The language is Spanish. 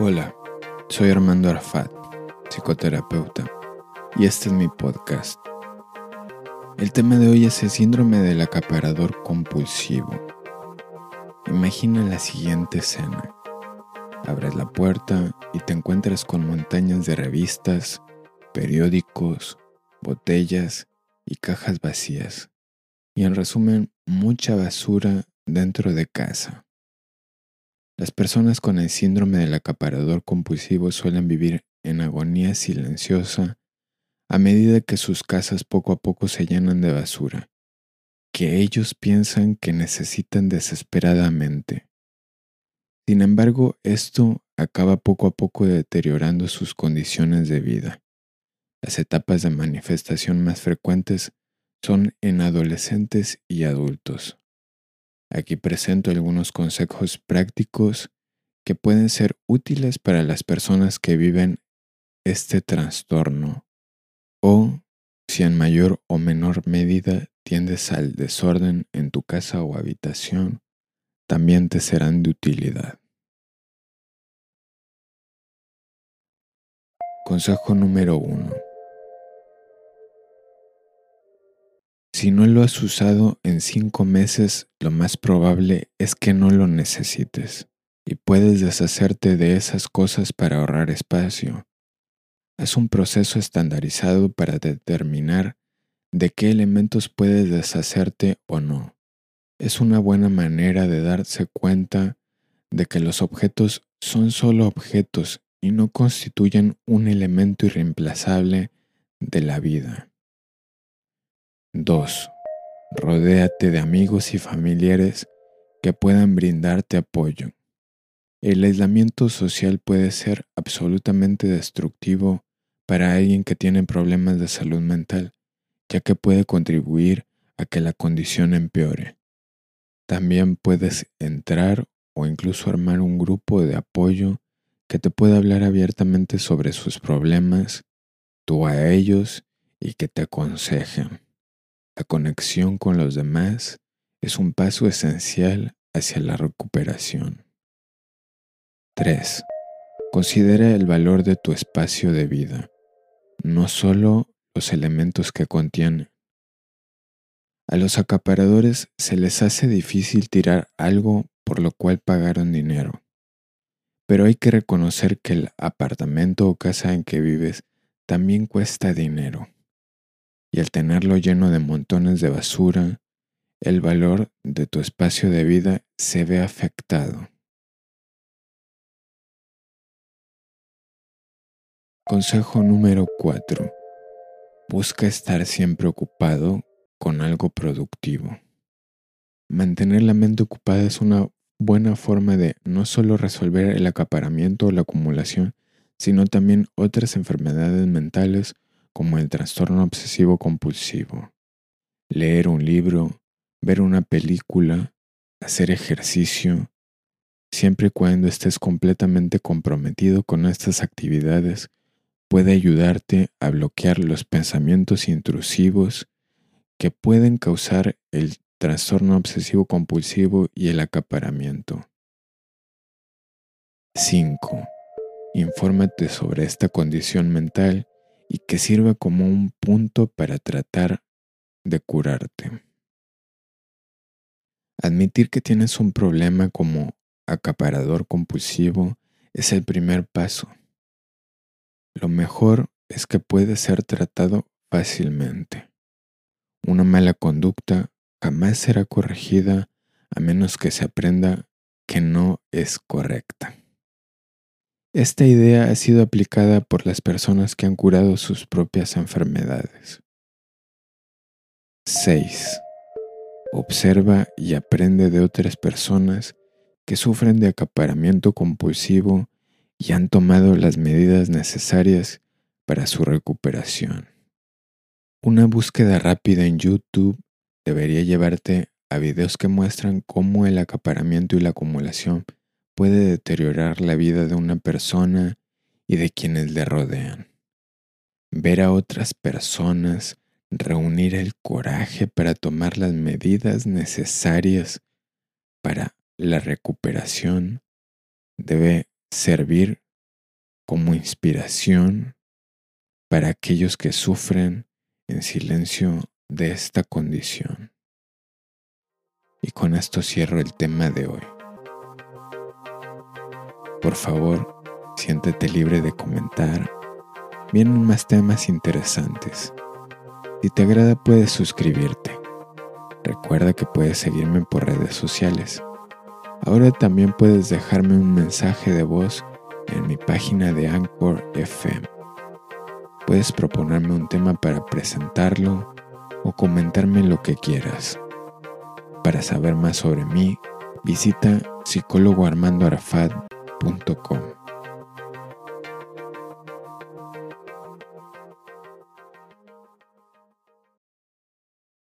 Hola, soy Armando Arfat, psicoterapeuta, y este es mi podcast. El tema de hoy es el síndrome del acaparador compulsivo. Imagina la siguiente escena. Abres la puerta y te encuentras con montañas de revistas, periódicos, botellas y cajas vacías. Y en resumen, mucha basura dentro de casa. Las personas con el síndrome del acaparador compulsivo suelen vivir en agonía silenciosa a medida que sus casas poco a poco se llenan de basura, que ellos piensan que necesitan desesperadamente. Sin embargo, esto acaba poco a poco deteriorando sus condiciones de vida. Las etapas de manifestación más frecuentes son en adolescentes y adultos. Aquí presento algunos consejos prácticos que pueden ser útiles para las personas que viven este trastorno o si en mayor o menor medida tiendes al desorden en tu casa o habitación, también te serán de utilidad. Consejo número 1. Si no lo has usado en cinco meses, lo más probable es que no lo necesites y puedes deshacerte de esas cosas para ahorrar espacio. Es un proceso estandarizado para determinar de qué elementos puedes deshacerte o no. Es una buena manera de darse cuenta de que los objetos son solo objetos y no constituyen un elemento irreemplazable de la vida. 2. Rodéate de amigos y familiares que puedan brindarte apoyo. El aislamiento social puede ser absolutamente destructivo para alguien que tiene problemas de salud mental, ya que puede contribuir a que la condición empeore. También puedes entrar o incluso armar un grupo de apoyo que te pueda hablar abiertamente sobre sus problemas, tú a ellos y que te aconsejen. La conexión con los demás es un paso esencial hacia la recuperación. 3. Considera el valor de tu espacio de vida, no solo los elementos que contiene. A los acaparadores se les hace difícil tirar algo por lo cual pagaron dinero. Pero hay que reconocer que el apartamento o casa en que vives también cuesta dinero y al tenerlo lleno de montones de basura, el valor de tu espacio de vida se ve afectado. Consejo número 4. Busca estar siempre ocupado con algo productivo. Mantener la mente ocupada es una buena forma de no solo resolver el acaparamiento o la acumulación, sino también otras enfermedades mentales como el trastorno obsesivo compulsivo, leer un libro, ver una película, hacer ejercicio, siempre y cuando estés completamente comprometido con estas actividades, puede ayudarte a bloquear los pensamientos intrusivos que pueden causar el trastorno obsesivo compulsivo y el acaparamiento. 5. Infórmate sobre esta condición mental y que sirva como un punto para tratar de curarte. Admitir que tienes un problema como acaparador compulsivo es el primer paso. Lo mejor es que puede ser tratado fácilmente. Una mala conducta jamás será corregida a menos que se aprenda que no es correcta. Esta idea ha sido aplicada por las personas que han curado sus propias enfermedades. 6. Observa y aprende de otras personas que sufren de acaparamiento compulsivo y han tomado las medidas necesarias para su recuperación. Una búsqueda rápida en YouTube debería llevarte a videos que muestran cómo el acaparamiento y la acumulación puede deteriorar la vida de una persona y de quienes le rodean. Ver a otras personas reunir el coraje para tomar las medidas necesarias para la recuperación debe servir como inspiración para aquellos que sufren en silencio de esta condición. Y con esto cierro el tema de hoy. Por favor, siéntete libre de comentar. Vienen más temas interesantes. Si te agrada puedes suscribirte. Recuerda que puedes seguirme por redes sociales. Ahora también puedes dejarme un mensaje de voz en mi página de Anchor FM. Puedes proponerme un tema para presentarlo o comentarme lo que quieras. Para saber más sobre mí, visita psicólogoarmandoarafat.com www.radiomaría.com.